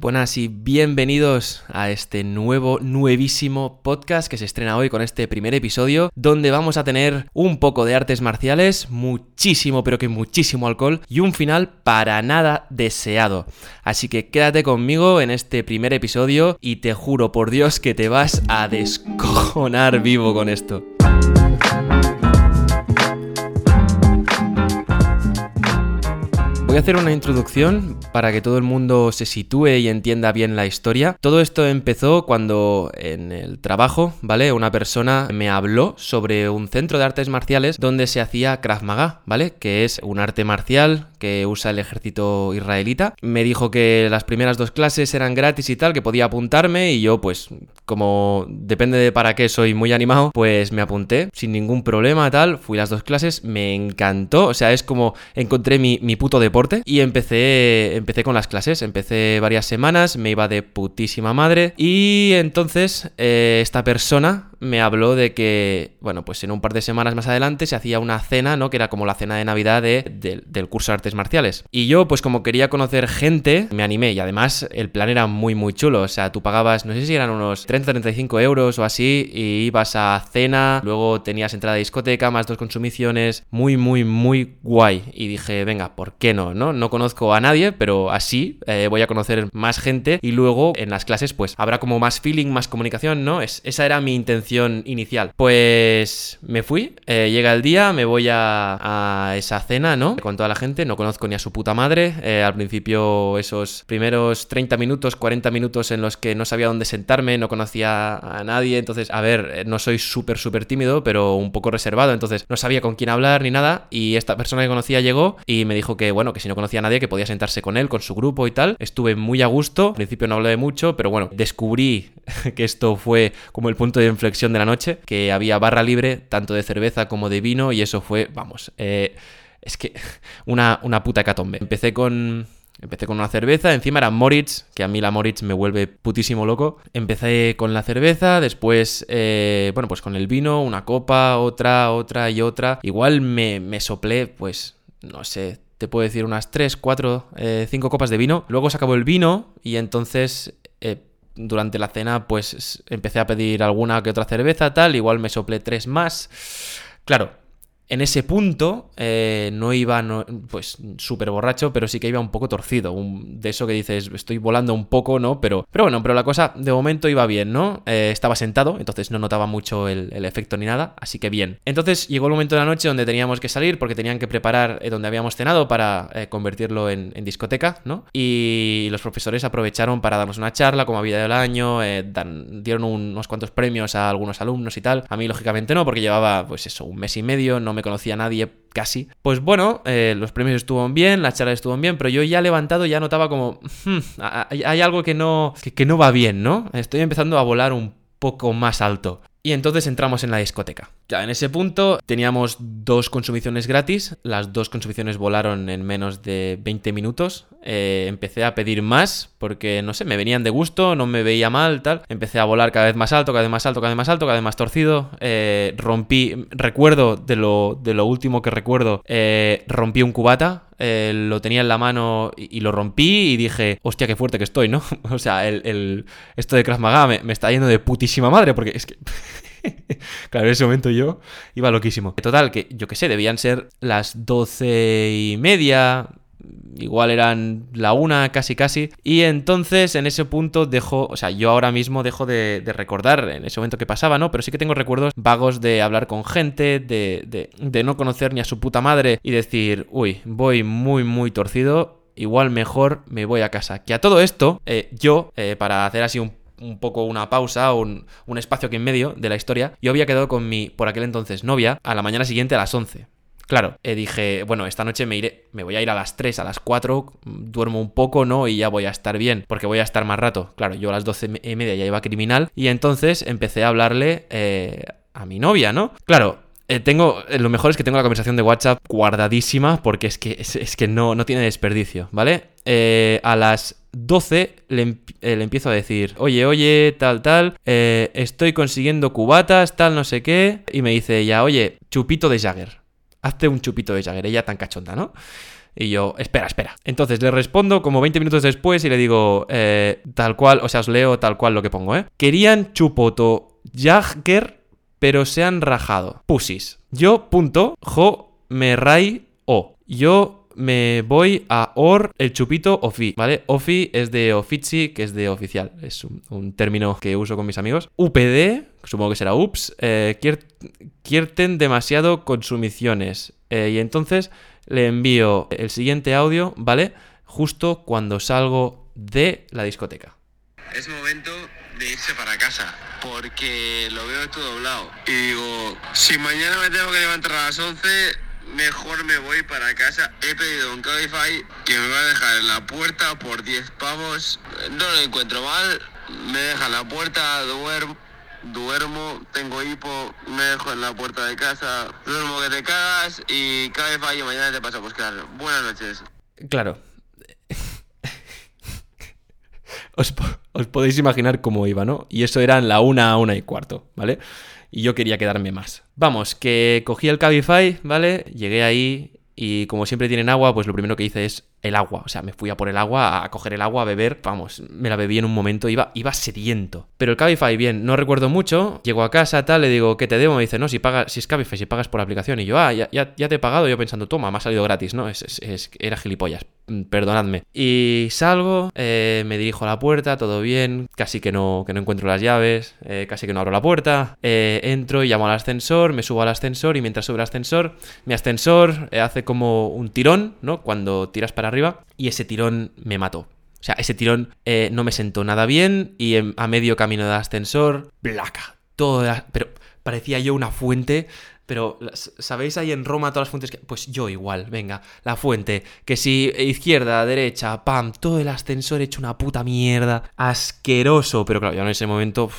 Buenas y bienvenidos a este nuevo, nuevísimo podcast que se estrena hoy con este primer episodio, donde vamos a tener un poco de artes marciales, muchísimo, pero que muchísimo alcohol y un final para nada deseado. Así que quédate conmigo en este primer episodio y te juro por Dios que te vas a descojonar vivo con esto. Voy a hacer una introducción para que todo el mundo se sitúe y entienda bien la historia. Todo esto empezó cuando en el trabajo, ¿vale? Una persona me habló sobre un centro de artes marciales donde se hacía Krav Maga, ¿vale? Que es un arte marcial que usa el ejército israelita. Me dijo que las primeras dos clases eran gratis y tal, que podía apuntarme y yo pues como depende de para qué soy muy animado, pues me apunté sin ningún problema tal, fui las dos clases, me encantó, o sea, es como encontré mi, mi puto deporte y empecé, empecé con las clases. Empecé varias semanas, me iba de putísima madre y entonces eh, esta persona me habló de que, bueno, pues en un par de semanas más adelante se hacía una cena, ¿no? Que era como la cena de Navidad del curso de artes marciales. Y yo, pues como quería conocer gente, me animé y además el plan era muy, muy chulo. O sea, tú pagabas, no sé si eran unos 30-35 euros o así, y ibas a cena, luego tenías entrada de discoteca, más dos consumiciones, muy, muy, muy guay. Y dije, venga, ¿por qué no? ¿No, no conozco a nadie, pero así eh, voy a conocer más gente y luego en las clases, pues habrá como más feeling, más comunicación, ¿no? Es, esa era mi intención inicial. Pues me fui, eh, llega el día, me voy a, esa cena, ¿no? Con toda la gente, no conozco ni a su puta madre. Eh, al principio esos primeros 30 minutos, 40 minutos en los que no sabía dónde sentarme, no conocía a nadie. Entonces, a ver, eh, no soy súper, súper tímido, pero un poco reservado. Entonces, no sabía con quién hablar ni nada. Y esta persona que conocía llegó y me dijo que, bueno, que si no conocía a nadie, que podía sentarse con él, con su grupo y tal. Estuve muy a gusto. Al principio no hablé mucho, pero bueno, descubrí que esto fue como el punto de inflexión de la noche, que había barra libre, tanto de cerveza como de vino, y eso fue, vamos, eh, es que una, una puta hecatombe. Empecé con, Empecé con una cerveza, encima era Moritz, que a mí la Moritz me vuelve putísimo loco. Empecé con la cerveza, después, eh, bueno, pues con el vino, una copa, otra, otra y otra. Igual me, me soplé, pues, no sé, te puedo decir unas 3, 4, 5 copas de vino. Luego se acabó el vino y entonces eh, durante la cena pues empecé a pedir alguna que otra cerveza, tal, igual me soplé tres más. Claro, en ese punto eh, no iba pues súper borracho, pero sí que iba un poco torcido. de eso que dices, estoy volando un poco, ¿no? Pero, pero bueno, pero la cosa de momento iba bien, ¿no? Eh, estaba sentado, entonces no notaba mucho el, efecto ni nada, así que bien. Entonces llegó el momento de la noche donde teníamos que salir porque tenían que preparar eh, donde habíamos cenado para convertirlo en, discoteca, ¿no? Y los profesores aprovecharon para darnos una charla como había del año, dieron unos cuantos premios a algunos alumnos y tal. A mí, lógicamente, no, porque llevaba, pues eso, un mes y medio, no me conocía a nadie casi. Pues bueno, eh, los premios estuvieron bien, las charlas estuvieron bien, pero yo ya levantado ya notaba como, hmm, hay, algo que no, que no va bien, ¿no? Estoy empezando a volar un poco más alto. Y entonces entramos en la discoteca. Ya en ese punto teníamos dos consumiciones gratis. Las dos consumiciones volaron en menos de 20 minutos. Eh, empecé a pedir más porque, no sé, me venían de gusto, no me veía mal, tal. Empecé a volar cada vez más alto, cada vez más alto, cada vez más alto, cada vez más torcido. Eh, rompí, recuerdo de lo, de lo último que recuerdo, eh, rompí un cubata. Lo tenía en la mano y, lo rompí y dije, hostia, qué fuerte que estoy, ¿no? o sea, el, esto de Krav Maga me está yendo de putísima madre porque es que... claro, en ese momento yo iba loquísimo. Total, que yo qué sé, debían ser las doce y media, igual eran la una, casi casi. Y entonces en ese punto dejo, o sea, yo ahora mismo dejo de, recordar en ese momento que pasaba, ¿no? Pero sí que tengo recuerdos vagos de hablar con gente, de, de, no conocer ni a su puta madre y decir, uy, voy muy, muy torcido. Igual mejor me voy a casa. Que a todo esto, eh, yo, eh, para hacer así un un poco una pausa, un, un espacio aquí en medio de la historia, yo había quedado con mi, por aquel entonces, novia a la mañana siguiente a las 11. Claro, eh, dije, bueno, esta noche me iré, me voy a ir a las 3, a las 4, duermo un poco, ¿no? Y ya voy a estar bien, porque voy a estar más rato. Claro, yo a las 12 y media ya iba criminal y entonces empecé a hablarle eh, a mi novia, ¿no? Claro, eh, tengo, lo mejor es que tengo la conversación de WhatsApp guardadísima porque es que, es, que no, no tiene desperdicio, ¿vale? a las 12 le, empiezo a decir, oye, oye, tal, tal, eh, estoy consiguiendo cubatas, tal, no sé qué. Y me dice ella, oye, chupito de Jagger. Hazte un chupito de Jagger, ella tan cachonda, ¿no? Y yo, espera, espera. Entonces le respondo como 20 minutos después y le digo, eh, tal cual, o sea, os leo tal cual lo que pongo, ¿eh? Querían chupoto Jagger, pero se han rajado. Pusis. Yo, punto, jo, me ray, o. Yo me voy a OR el chupito OFI, ¿vale? OFI es de Ofici, que es de oficial. Es un, término que uso con mis amigos. UPD, supongo que será UPS, eh, quierten demasiado consumiciones. Eh, y entonces le envío el siguiente audio, ¿vale? Justo cuando salgo de la discoteca. Es momento de irse para casa porque lo veo todo doblado. Y digo, si mañana me tengo que levantar a las 11 mejor me voy para casa. He pedido un Cabify que me va a dejar en la puerta por 10 pavos. No lo encuentro mal. Me deja en la puerta, duermo, duermo, tengo hipo, me dejo en la puerta de casa, duermo que te cagas y Cabify y mañana te pasa a buscar. Buenas noches. Claro. os, os, podéis imaginar cómo iba, ¿no? Y eso era en la una a una y cuarto, ¿vale? Y yo quería quedarme más. Vamos, que cogí el Cabify, ¿vale? Llegué ahí y como siempre tienen agua, pues lo primero que hice es el agua. O sea, me fui a por el agua, a coger el agua, a beber. Vamos, me la bebí en un momento, iba, iba sediento. Pero el Cabify, bien, no recuerdo mucho. Llego a casa, tal, le digo, ¿qué te debo? Me dice, no, si pagas, si es Cabify, si pagas por aplicación. Y yo, ah, ya, ya, te he pagado. Yo pensando, toma, me ha salido gratis, ¿no? Es, era gilipollas, perdonadme. Y salgo, eh, me dirijo a la puerta, todo bien, casi que no, que no encuentro las llaves, eh, casi que no abro la puerta. Eh, entro y llamo al ascensor, me subo al ascensor y mientras sube el ascensor, mi ascensor hace como un tirón, ¿no? Cuando tiras para arriba y ese tirón me mató. O sea, ese tirón no me sentó nada bien y a medio camino del ascensor, placa. Todo, pero parecía yo una fuente pero, ¿sabéis ahí en Roma todas las fuentes? Que... Pues yo igual, venga, la fuente. Que si izquierda, derecha, pam, todo el ascensor hecho una puta mierda. Asqueroso. Pero claro, yo en ese momento,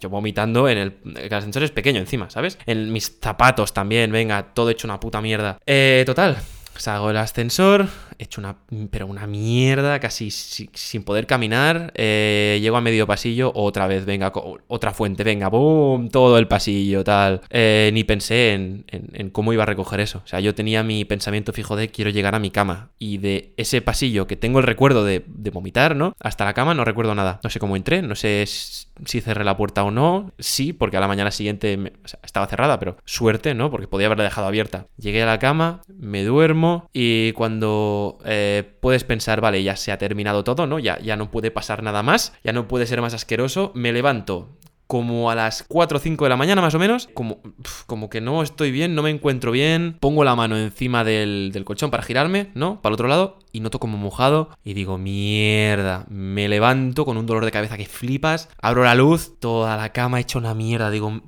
yo vomitando en el... El ascensor es pequeño encima, ¿sabes? En mis zapatos también, venga, todo hecho una puta mierda. Eh, total. Salgo del ascensor, hecho una, pero una mierda, casi sin poder caminar. Eh, llego a medio pasillo, otra vez, venga, otra fuente, venga, boom, todo el pasillo, tal. Eh, ni pensé en, cómo iba a recoger eso. O sea, yo tenía mi pensamiento fijo de quiero llegar a mi cama. Y de ese pasillo que tengo el recuerdo de, de vomitar, ¿no? Hasta la cama no recuerdo nada. No sé cómo entré, no sé si cerré la puerta o no. Sí, porque a la mañana siguiente estaba cerrada, pero suerte, ¿no? Porque podía haberla dejado abierta. Llegué a la cama, me duermo y cuando eh, puedes pensar, vale, ya se ha terminado todo, ¿no? Ya, ya no puede pasar nada más, ya no puede ser más asqueroso. Me levanto como a las 4 o 5 de la mañana más o menos, como, como que no estoy bien, no me encuentro bien, pongo la mano encima del, del, colchón para girarme, ¿no? Para el otro lado, y noto como mojado, y digo, mierda, me levanto con un dolor de cabeza que flipas, abro la luz, toda la cama hecha una mierda, digo,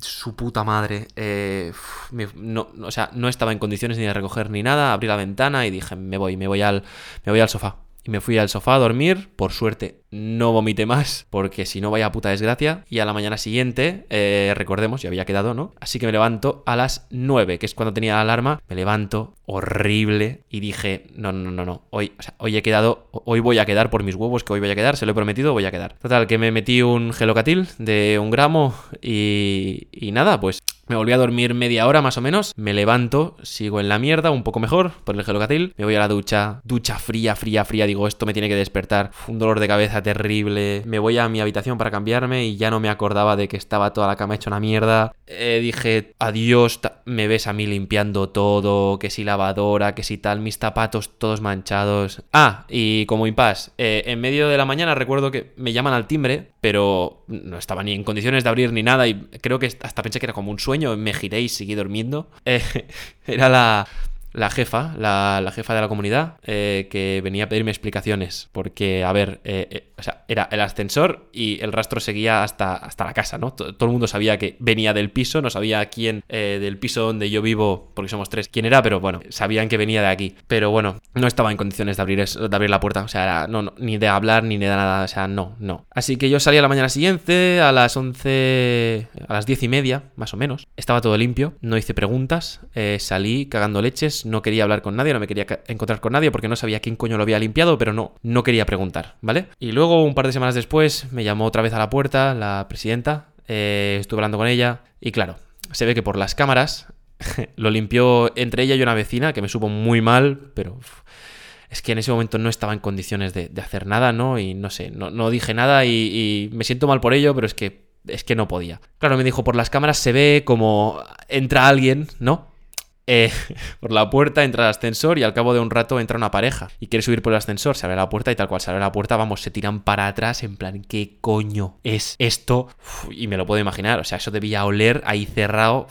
su puta madre. Eh, no, o sea, no estaba en condiciones ni de recoger ni nada. Abrí la ventana y dije, me voy, me voy al, me voy al sofá. Y me fui al sofá a dormir. Por suerte, no vomité más, porque si no, vaya puta desgracia. Y a la mañana siguiente, eh, recordemos, ya había quedado, ¿no? Así que me levanto a las 9, que es cuando tenía la alarma. Me levanto, horrible, y dije, no, no, no, no. Hoy, hoy he quedado, hoy voy a quedar por mis huevos, que hoy voy a quedar, se lo he prometido, voy a quedar. Total, que me metí un gelocatil de un gramo y, y nada, pues me volví a dormir media hora más o menos. Me levanto, sigo en la mierda, un poco mejor por el gelocatil. Me voy a la ducha, ducha fría, fría, fría. Digo, esto me tiene que despertar. Un dolor de cabeza terrible. Me voy a mi habitación para cambiarme y ya no me acordaba de que estaba toda la cama hecha una mierda. Eh, dije, adiós, me ves a mí limpiando todo, que si lavadora, que si tal, mis zapatos todos manchados. Ah, y como impas, eh, en medio de la mañana recuerdo que me llaman al timbre, pero no estaba ni en condiciones de abrir ni nada y creo que hasta pensé que era como un sueño me giré y seguí durmiendo. Eh, era la, la jefa, la, jefa de la comunidad, eh, que venía a pedirme explicaciones. Porque, a ver, eh, eh, o sea, era el ascensor y el rastro seguía hasta, hasta la casa, ¿no? Todo, el mundo sabía que venía del piso, no sabía quién del piso donde yo vivo, porque somos tres, quién era, pero bueno, sabían que venía de aquí. Pero bueno, no estaba en condiciones de abrir, eso, de abrir la puerta, o sea, no, ni de hablar ni de nada, o sea, no, no. Así que yo salí a la mañana siguiente, a las 11, a las 10 y media, más o menos. Estaba todo limpio, no hice preguntas, salí cagando leches no quería hablar con nadie, no me quería encontrar con nadie porque no sabía quién coño lo había limpiado, pero no, no quería preguntar, ¿vale? Y luego, un par de semanas después, me llamó otra vez a la puerta la presidenta, eh, estuve hablando con ella y claro, se ve que por las cámaras lo limpió entre ella y una vecina, que me supo muy mal, pero es que en ese momento no estaba en condiciones de, hacer nada, ¿no? Y no sé, no, dije nada y, me siento mal por ello, pero es que, es que no podía. Claro, me dijo, por las cámaras se ve como entra alguien, ¿no? Eh, por la puerta entra el ascensor y al cabo de un rato entra una pareja y quiere subir por el ascensor, se abre la puerta y tal cual se abre la puerta, vamos, se tiran para atrás en plan, ¿qué coño es esto? y me lo puedo imaginar, o sea, eso debía oler ahí cerrado.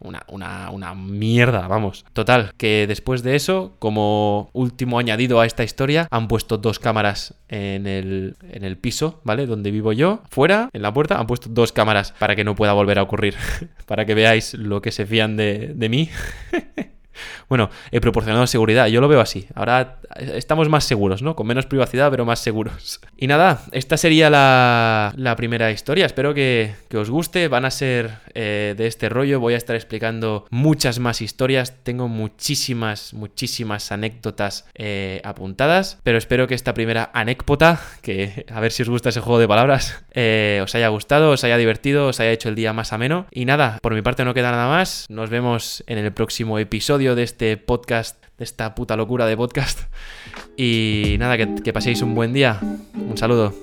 Una, una, una, mierda, vamos. Total, que después de eso, como último añadido a esta historia, han puesto dos cámaras en el, en el piso, ¿vale? Donde vivo yo. Fuera, en la puerta, han puesto dos cámaras para que no pueda volver a ocurrir. para que veáis lo que se fían de, de mí. Bueno, he proporcionado seguridad, yo lo veo así. Ahora estamos más seguros, ¿no? Con menos privacidad, pero más seguros. Y nada, esta sería la, primera historia. Espero que, os guste. Van a ser eh, de este rollo. Voy a estar explicando muchas más historias. Tengo muchísimas, muchísimas anécdotas eh, apuntadas. Pero espero que esta primera anécdota, que a ver si os gusta ese juego de palabras, eh, os haya gustado, os haya divertido, os haya hecho el día más ameno. Y nada, por mi parte no queda nada más. Nos vemos en el próximo de este podcast, de esta puta locura de podcast. Y nada, que, que paséis un buen día. Un saludo.